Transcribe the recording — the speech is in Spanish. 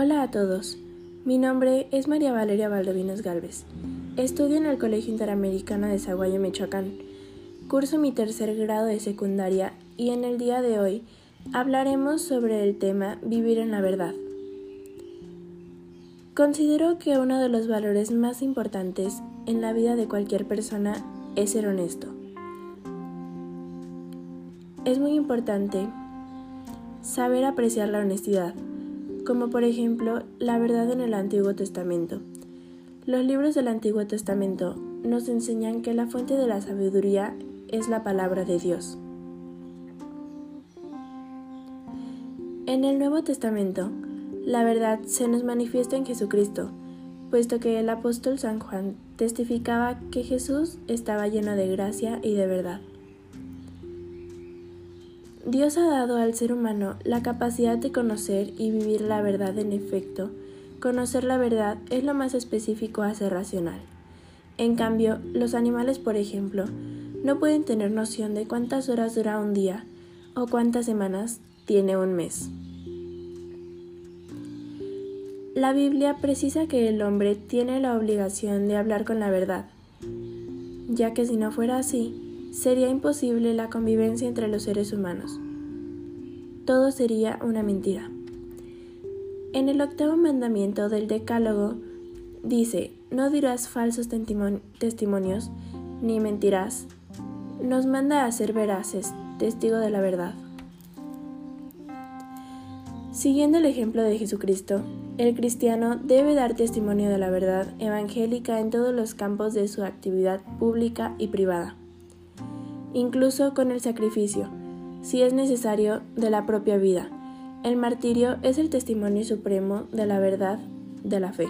Hola a todos, mi nombre es María Valeria Valdovinos Galvez. Estudio en el Colegio Interamericano de Zaguayo, Michoacán. Curso mi tercer grado de secundaria y en el día de hoy hablaremos sobre el tema Vivir en la verdad. Considero que uno de los valores más importantes en la vida de cualquier persona es ser honesto. Es muy importante saber apreciar la honestidad como por ejemplo la verdad en el Antiguo Testamento. Los libros del Antiguo Testamento nos enseñan que la fuente de la sabiduría es la palabra de Dios. En el Nuevo Testamento, la verdad se nos manifiesta en Jesucristo, puesto que el apóstol San Juan testificaba que Jesús estaba lleno de gracia y de verdad. Dios ha dado al ser humano la capacidad de conocer y vivir la verdad en efecto. Conocer la verdad es lo más específico a ser racional. En cambio, los animales, por ejemplo, no pueden tener noción de cuántas horas dura un día o cuántas semanas tiene un mes. La Biblia precisa que el hombre tiene la obligación de hablar con la verdad, ya que si no fuera así, sería imposible la convivencia entre los seres humanos. Todo sería una mentira. En el octavo mandamiento del Decálogo dice, no dirás falsos testimonios, ni mentirás. Nos manda a ser veraces, testigo de la verdad. Siguiendo el ejemplo de Jesucristo, el cristiano debe dar testimonio de la verdad evangélica en todos los campos de su actividad pública y privada incluso con el sacrificio, si es necesario, de la propia vida. El martirio es el testimonio supremo de la verdad de la fe.